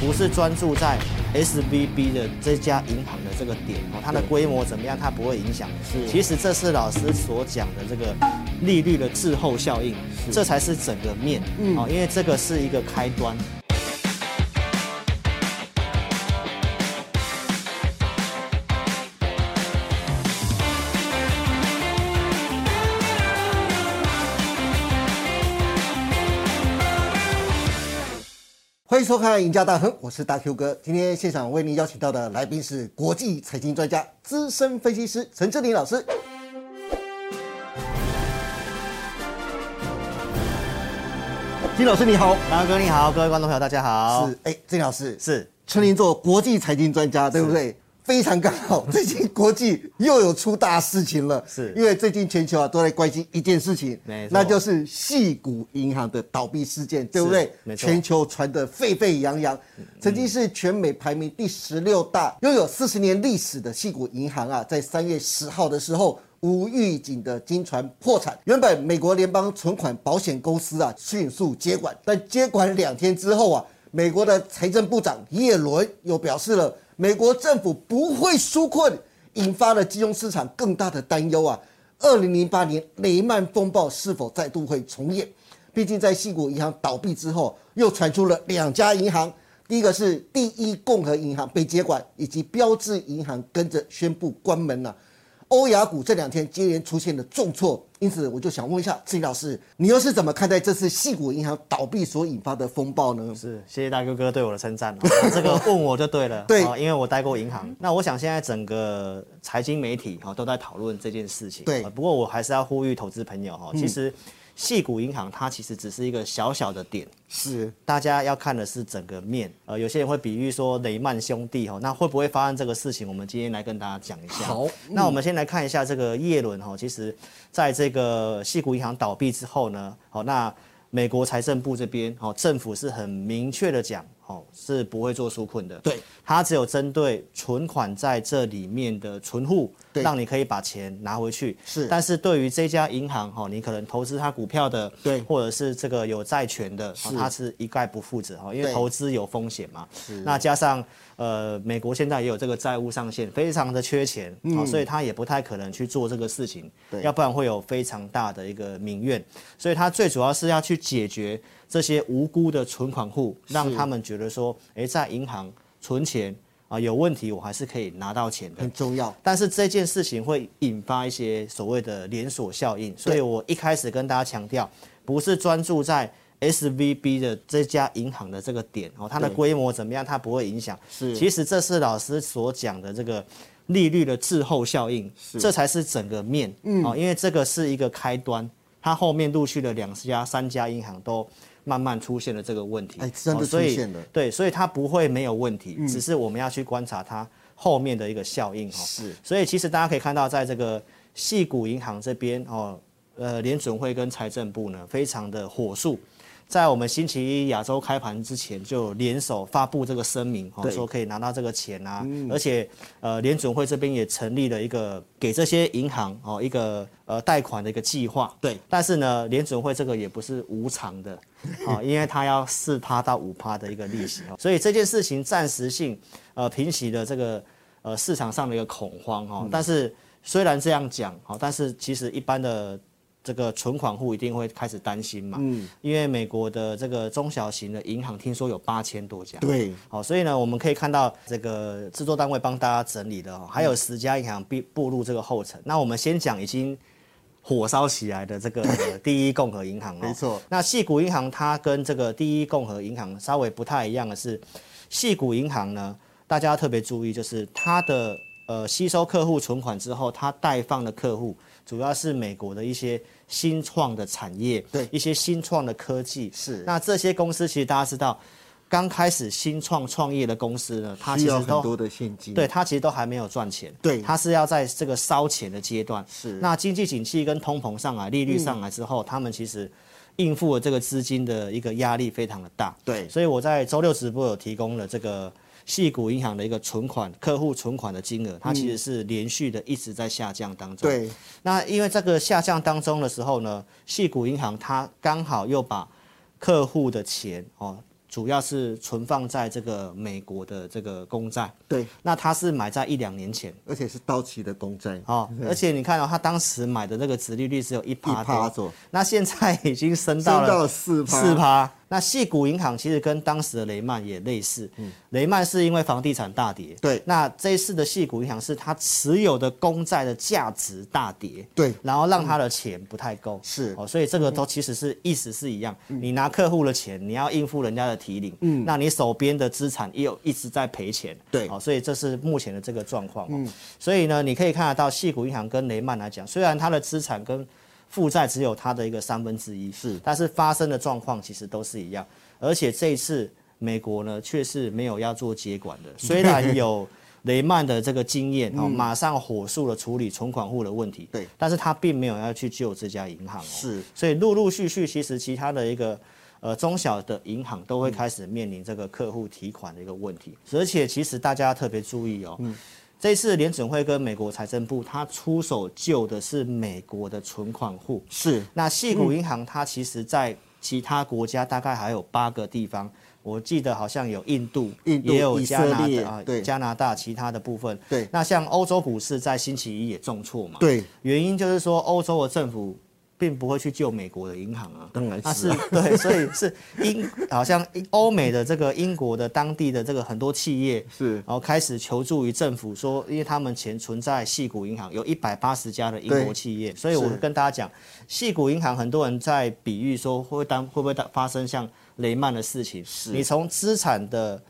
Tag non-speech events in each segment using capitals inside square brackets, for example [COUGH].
不是专注在 S V B 的这家银行的这个点哦，它的规模怎么样，它不会影响。是其实这是老师所讲的这个利率的滞后效应，这才是整个面。嗯，哦，因为这个是一个开端。欢迎收看《赢家大亨》，我是大 Q 哥。今天现场为您邀请到的来宾是国际财经专家、资深分析师陈志林老师。金老师你好，大哥你好，各位观众朋友大家好。是哎，郑老师是春林做国际财经专家，对不对？非常刚好，[LAUGHS] 最近国际又有出大事情了，是。因为最近全球啊都在关心一件事情，那就是系股银行的倒闭事件，对不对？全球传得沸沸扬扬，曾经是全美排名第十六大、拥有四十年历史的系股银行啊，在三月十号的时候。无预警的金传破产，原本美国联邦存款保险公司啊迅速接管，但接管两天之后啊，美国的财政部长耶伦又表示了，美国政府不会纾困，引发了金融市场更大的担忧啊。二零零八年雷曼风暴是否再度会重演？毕竟在西谷银行倒闭之后，又传出了两家银行，第一个是第一共和银行被接管，以及标志银行跟着宣布关门了、欧亚股这两天接连出现了重挫，因此我就想问一下志毅老师，你又是怎么看待这次系股银行倒闭所引发的风暴呢？是，谢谢大哥哥对我的称赞、哦。[LAUGHS] 这个问我就对了，对哦因为我待过银行。那我想现在整个财经媒体哈、哦、都在讨论这件事情。对呃不过我还是要呼吁投资朋友哈、哦，其实细股银行它其实只是一个小小的点。是大家要看的是整个面，呃，有些人会比喻说雷曼兄弟哦，那会不会发生这个事情？我们今天来跟大家讲一下。好那我们先来看一下这个叶伦哈，其实在这个系股银行倒闭之后呢，好，那美国财政部这边哦，政府是很明确的讲，哦，是不会做纾困的。对，它只有针对存款在这里面的存户，对让你可以把钱拿回去。是但是对于这家银行哈，你可能投资它股票的，对或者是这个有债权的，它是一概不负责哈，因为投资有风险嘛。是那加上呃，美国现在也有这个债务上限，非常的缺钱，好、所以他也不太可能去做这个事情，要不然会有非常大的一个民怨。所以他最主要是要去解决这些无辜的存款户，让他们觉得说，诶，在银行存钱啊有问题，我还是可以拿到钱的很。重要。但是这件事情会引发一些所谓的连锁效应，所以我一开始跟大家强调，不是专注在 S V B 的这家银行的这个点哦，它的对规模怎么样，它不会影响。是其实这是老师所讲的这个利率的滞后效应，这才是整个面。嗯，哦，因为这个是一个开端，它后面陆续的两家、三家银行都。慢慢出现了这个问题，哎真的出现了对，所以它不会没有问题，只是我们要去观察它后面的一个效应哈。是所以其实大家可以看到，在这个系股银行这边哦，呃，联准会跟财政部呢非常的火速，在我们星期一亚洲开盘之前就联手发布这个声明，哦，说可以拿到这个钱啊，而且呃，联准会这边也成立了一个给这些银行哦一个呃贷款的一个计划，对。但是呢，联准会这个也不是无偿的，啊，[LAUGHS] 因为它要四趴到五趴的一个利息，哦。所以这件事情暂时性呃平息了这个呃市场上的一个恐慌哈、但是虽然这样讲哈，但是其实一般的这个存款户一定会开始担心嘛，嗯，因为美国的这个中小型的银行听说有八千多家，对，好，所以呢，我们可以看到这个制作单位帮大家整理的哦，还有十家银行步步入这个后尘。那我们先讲已经火烧起来的这个第一共和银行哦，没错。那细谷银行它跟这个第一共和银行稍微不太一样的是，细谷银行呢，大家要特别注意，就是它的呃吸收客户存款之后，它贷放的客户主要是美国的一些新创的产业，对一些新创的科技。是那这些公司其实大家知道，刚开始新创创业的公司呢，它其实都很多的现金。对，它其实都还没有赚钱，对它是要在这个烧钱的阶段。是那经济景气跟通膨上来，利率上来之后，他们其实应付了这个资金的一个压力非常的大。对所以我在周六直播有提供了这个细股银行的一个存款客户存款的金额，它其实是连续的一直在下降当中。对，那因为这个下降当中的时候呢，细股银行它刚好又把客户的钱哦主要是存放在这个美国的这个公债，对，那它是买在一两年前。而且是到期的公债，哦，而且你看到、哦、他当时买的那个殖利率只有一一趴多，趴左，那现在已经升到了升到了四趴，四趴。那细股银行其实跟当时的雷曼也类似，雷曼是因为房地产大跌，对。那这一次的细股银行是它持有的公债的价值大跌，对。然后让它的钱不太够，是。哦，所以这个都其实是意思是一样，你拿客户的钱，你要应付人家的提领，嗯，那你手边的资产也有一直在赔钱，对。哦，所以这是目前的这个状况，嗯，所以呢，你可以看得到细股银行跟雷曼来讲，虽然它的资产跟负债只有它的一个三分之一，是。但是发生的状况其实都是一样，而且这一次美国呢却是没有要做接管的，[LAUGHS] 虽然有雷曼的这个经验哦，马上火速的处理存款户的问题，对。但是他并没有要去救这家银行哦，是。所以陆陆续续其实其他的一个。呃，中小的银行都会开始面临这个客户提款的一个问题，而且其实大家特别注意哦，这一次联准会跟美国财政部，它出手救的是美国的存款户，是。那细股银行它其实在其他国家大概还有八个地方，我记得好像有印度，印度也有以加拿大啊对，加拿大其他的部分。对。那像欧洲股市在星期一也重挫嘛，对，原因就是说欧洲的政府。并不会去救美国的银行啊，当然是 [LAUGHS] 对，所以是英好像欧美的这个英国的当地的这个很多企业是。然后开始求助于政府，说因为他们钱存在细谷银行，有一百八十家的英国企业，所以我跟大家讲，细谷银行很多人在比喻说会当会不会发生像雷曼的事情，是。你从资产的。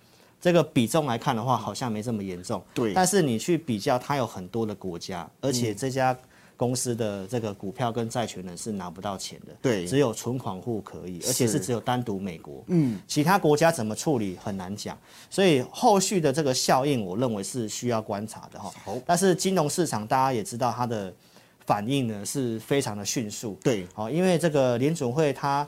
这个比重来看的话，好像没这么严重。对。但是你去比较，它有很多的国家，而嗯。且这家公司的这个股票跟债权人是拿不到钱的。对只有存款户可以，而且是是只有单独美国。嗯，其他国家怎么处理很难讲，所以后续的这个效应，我认为是需要观察的哈。好但是金融市场大家也知道它的反应呢是非常的迅速。对好，因为这个联准会它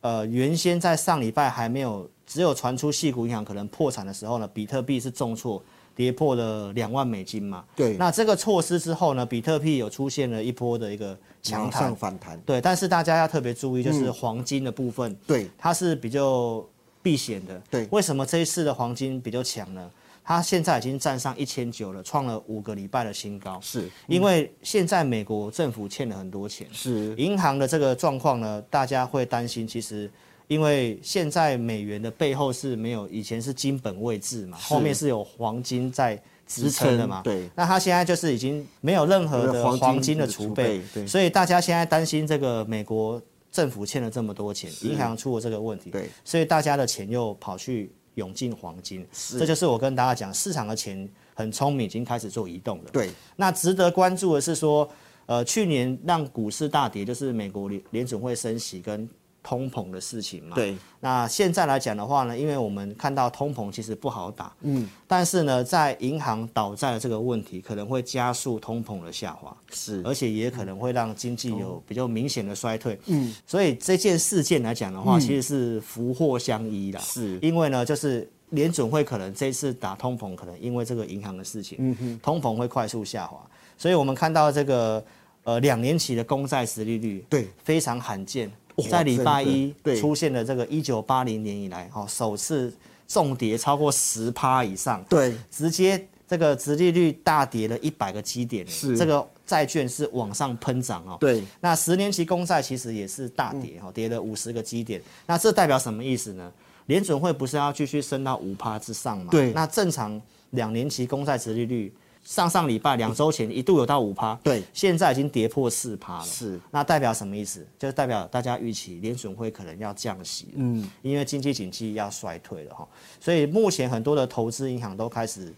呃原先在上礼拜还没有只有传出系股银行可能破产的时候呢，比特币是重挫。跌破了两万美金嘛？对那这个措施之后呢，比特币有出现了一波的一个强上，反弹，对，但是大家要特别注意，就是黄金的部分，对它是比较避险的。对为什么这一次的黄金比较强呢？它现在已经站上一千九了，创了五个礼拜的新高。是因为现在美国政府欠了很多钱，是银行的这个状况呢，大家会担心。其实，因为现在美元的背后是没有以前是金本位制嘛，后面是有黄金在支撑的嘛。对。那它现在就是已经没有任何的黄金的的储备储备，对。所以大家现在担心这个美国政府欠了这么多钱，银行出了这个问题，对，所以大家的钱又跑去涌进黄金，这就是我跟大家讲，市场的钱很聪明，已经开始做移动了。对。那值得关注的是说，呃，去年让股市大跌，就是美国联联准会升息跟通膨的事情嘛。。对。那现在来讲的话呢，因为我们看到通膨其实不好打，嗯，但是呢，在银行倒债的这个问题，可能会加速通膨的下滑，是。而且也可能会让经济有比较明显的衰退。嗯，所以这件事件来讲的话，其实是福祸相依啦。是。因为呢，就是联准会可能这次打通膨，可能因为这个银行的事情，嗯通膨会快速下滑，所以我们看到这个呃两年期的公债实利率，对。非常罕见哇，在礼拜一出现了这个一九八零年以来，哈，首次重跌超过十趴以上，对直接这个殖利率大跌了一百个基点，是这个债券是往上喷涨哦。对那十年期公债其实也是大跌哈、哦，跌了五十个基点。那这代表什么意思呢？联准会不是要继续升到五趴之上吗？对那正常两年期公债殖利率，上上礼拜两周前一度有到五趴，对现在已经跌破四趴了。是那代表什么意思？就是代表大家预期联准会可能要降息，嗯，因为经济景气要衰退了哈，所以目前很多的投资银行都开始。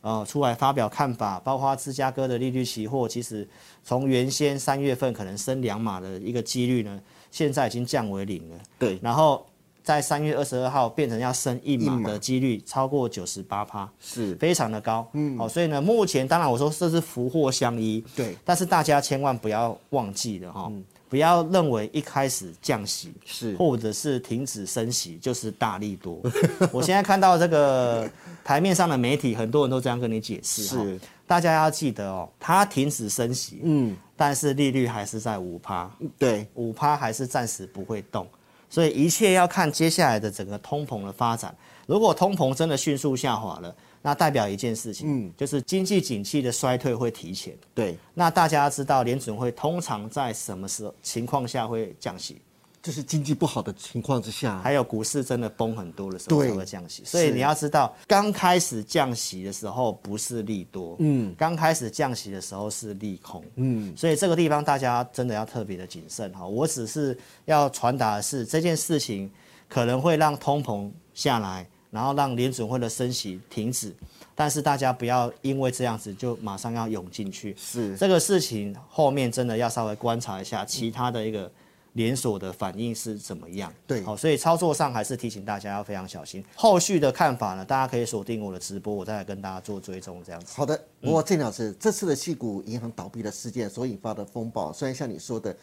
呃，出来发表看法，包括芝加哥的利率期货，其实从原先三月份可能升两码的一个几率呢，现在已经降为零了。对然后在三月二十二号变成要升一码的几率超过九十八趴，是。非常的高。嗯，好、所以呢，目前当然我说这是福祸相依，对。但是大家千万不要忘记了哈、不要认为一开始降息是。或者是停止升息就是大力多。[LAUGHS] 我现在看到这个台面上的媒体，很多人都这样跟你解释哈是大家要记得哦，它停止升息，嗯。但是利率还是在五趴，对。五趴还是暂时不会动。所以一切要看接下来的整个通膨的发展。如果通膨真的迅速下滑了，那代表一件事情，嗯，就是经济景气的衰退会提前。对，那大家知道联准会通常在什么时候情况下会降息？就是经济不好的情况之下，还有股市真的崩很多的时候对才会降息。所以你要知道，刚开始降息的时候不是利多，嗯，刚开始降息的时候是利空，嗯，所以这个地方大家真的要特别的谨慎哈。我只是要传达的是这件事情可能会让通膨下来，然后让联准会的升息停止，但是大家不要因为这样子就马上要涌进去，是这个事情后面真的要稍微观察一下其他的一个连锁的反应是怎么样。对好，所以操作上还是提醒大家要非常小心。后续的看法呢，大家可以锁定我的直播，我再来跟大家做追踪，这样子。好的，不过郑老师，这次的系股银行倒闭的事件所引发的风暴，虽然像你说的，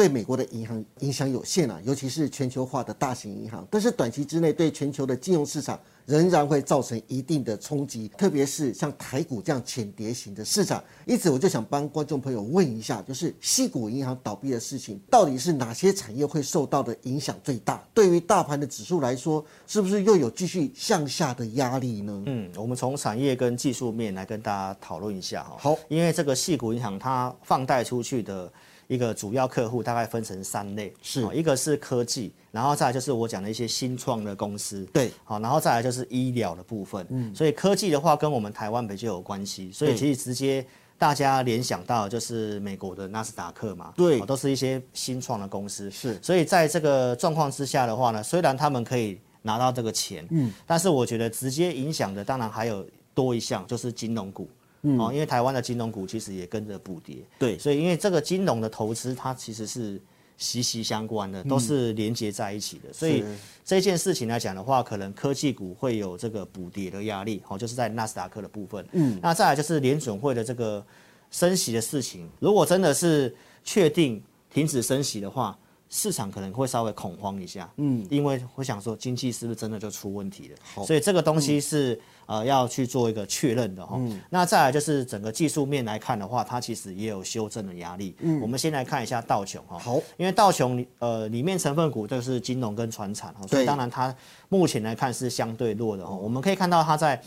对美国的银行影响有限啊，尤其是全球化的大型银行，但是短期之内对全球的金融市场仍然会造成一定的冲击，特别是像台股这样浅碟型的市场。因此，我就想帮观众朋友问一下，就是系股银行倒闭的事情，到底是哪些产业会受到的影响最大？对于大盘的指数来说，是不是又有继续向下的压力呢？嗯，我们从产业跟技术面来跟大家讨论一下哈。好因为这个西股银行它放贷出去的一个主要客户大概分成三类，是。哦一个是科技，然后再来就是我讲的一些新创的公司，对。好，然后再来就是医疗的部分。嗯，所以科技的话跟我们台湾比较有关系，所以其实直接大家联想到就是美国的纳斯达克嘛，对。哦都是一些新创的公司。是。所以在这个状况之下的话呢，虽然他们可以拿到这个钱，嗯，但是我觉得直接影响的当然还有多一项，就是金融股。嗯，哦，因为台湾的金融股其实也跟着补跌，对。所以因为这个金融的投资它其实是息息相关的，都是连接在一起的，所以是。这件事情来讲的话，可能科技股会有这个补跌的压力，哦，就是在纳斯达克的部分。嗯，那再来就是联准会的这个升息的事情，如果真的是确定停止升息的话，市场可能会稍微恐慌一下。嗯，因为会想说经济是不是真的就出问题了？好所以这个东西是、呃要去做一个确认的哈。那再来就是整个技术面来看的话，它其实也有修正的压力。嗯，我们先来看一下道琼哈。好，因为道琼呃里面成分股就是金融跟船产哈，所以当然它目前来看是相对弱的哈。我们可以看到它在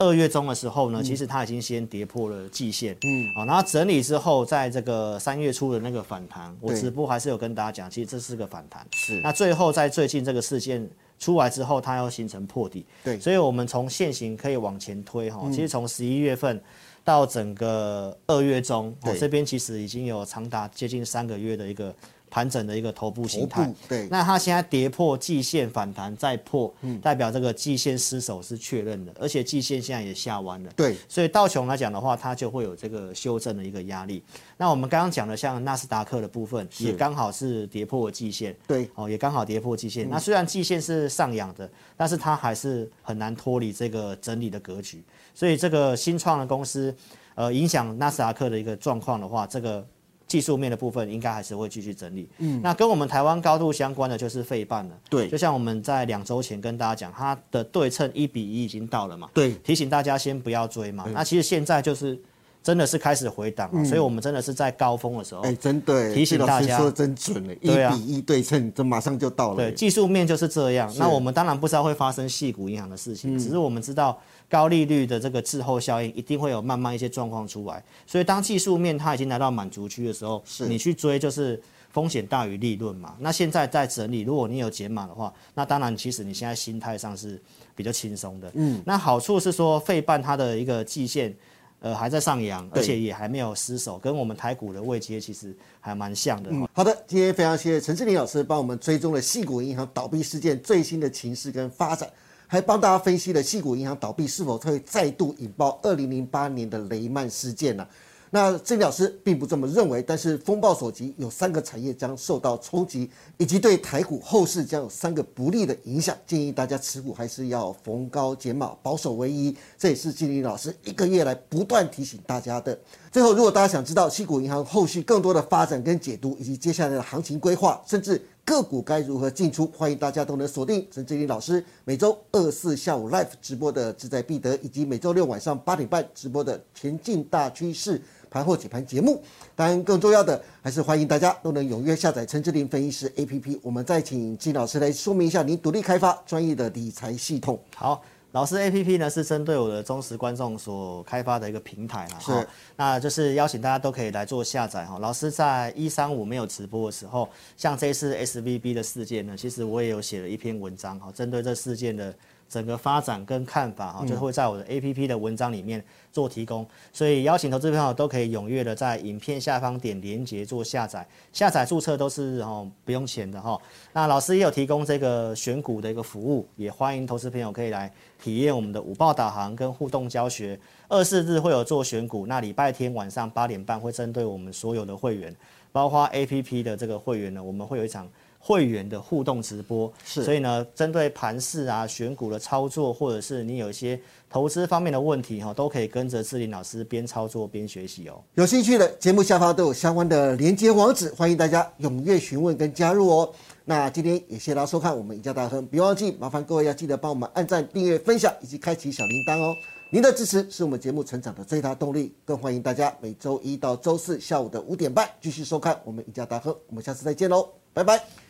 二月中的时候呢，其实它已经先跌破了季线，嗯，好，然后整理之后，在这个三月初的那个反弹，我直播还是有跟大家讲，其实这是个反弹。是。那最后在最近这个事件出来之后，它要形成破底，对。嗯所以我们从现行可以往前推哈，其实从十一月份到整个二月中，哦这边其实已经有长达接近三个月的一个盘整的一个头部形态。对那它现在跌破季线反弹再破，嗯代表这个季线失守是确认的，而且季线现在也下弯了。对所以道琼来讲的话，它就会有这个修正的一个压力。那我们刚刚讲的像纳斯达克的部分，也刚好是跌破了季线，对哦，也刚好跌破季线。那虽然季线是上扬的，但是它还是很难脱离这个整理的格局。所以这个新创的公司，呃，影响纳斯达克的一个状况的话，这个技术面的部分应该还是会继续整理。嗯，那跟我们台湾高度相关的就是费半了。对就像我们在两周前跟大家讲，它的对称一比一已经到了嘛。对提醒大家先不要追嘛。那其实现在就是真的是开始回档了，所以我们真的是在高峰的时候，哎，真的，提醒这老师大家说的真准了，一比一对称，这马上就到了对，技术面就是这样。那我们当然不知道会发生细股银行的事情，只是我们知道高利率的这个滞后效应一定会有慢慢一些状况出来。所以当技术面它已经来到满足区的时候，你去追就是。风险大于利润嘛？那现在在整理，如果你有解码的话，那当然其实你现在心态上是比较轻松的。嗯，那好处是说费半它的一个季线，呃还在上扬，而且也还没有失守，跟我们台股的位阶其实还蛮像的。好的，今天非常谢谢陈志林老师帮我们追踪了细谷银行倒闭事件最新的情势跟发展，还帮大家分析了细谷银行倒闭是否会再度引爆二零零八年的雷曼事件呢、那郑老师并不这么认为，但是风暴所及，有三个产业将受到冲击，以及对台股后市将有三个不利的影响。建议大家持股还是要逢高减码，保守为宜。这也是金林老师一个月来不断提醒大家的。最后，如果大家想知道西谷银行后续更多的发展跟解读，以及接下来的行情规划，甚至个股该如何进出？欢迎大家都能锁定陈志林老师每周二四下午 live 直播的志在必得，以及每周六晚上八点半直播的前进大趋势盘后解盘节目。当然，更重要的还是欢迎大家都能踊跃下载陈志林分析师 APP。我们再请金老师来说明一下您独立开发专业的理财系统。好。老师 A P P 呢是针对我的忠实观众所开发的一个平台啦，是，那就是邀请大家都可以来做下载哈。老师在一三五没有直播的时候，像这次 S V B 的事件呢，其实我也有写了一篇文章哈，针对这事件的。整个发展跟看法哈，就会在我的 A P P 的文章里面做提供，所以邀请投资朋友都可以踊跃的在影片下方点连接做下载，下载注册都是哦不用钱的哈。那老师也有提供这个选股的一个服务，也欢迎投资朋友可以来体验我们的五报导航跟互动教学。二四日会有做选股，那礼拜天晚上八点半会针对我们所有的会员，包括 A P P 的这个会员呢，我们会有一场。会员的互动直播，是，所以呢，针对盘市啊、选股的操作，或者是你有一些投资方面的问题哈，都可以跟着志林老师边操作边学习哦。有兴趣的节目下方都有相关的连接网址，欢迎大家踊跃询问跟加入哦。那今天也谢谢大家收看我们赢家大亨，别忘记麻烦各位要记得帮我们按赞、订阅、分享以及开启小铃铛哦。您的支持是我们节目成长的最大动力，更欢迎大家每周一到周四下午的五点半继续收看我们赢家大亨。我们下次再见喽，拜拜。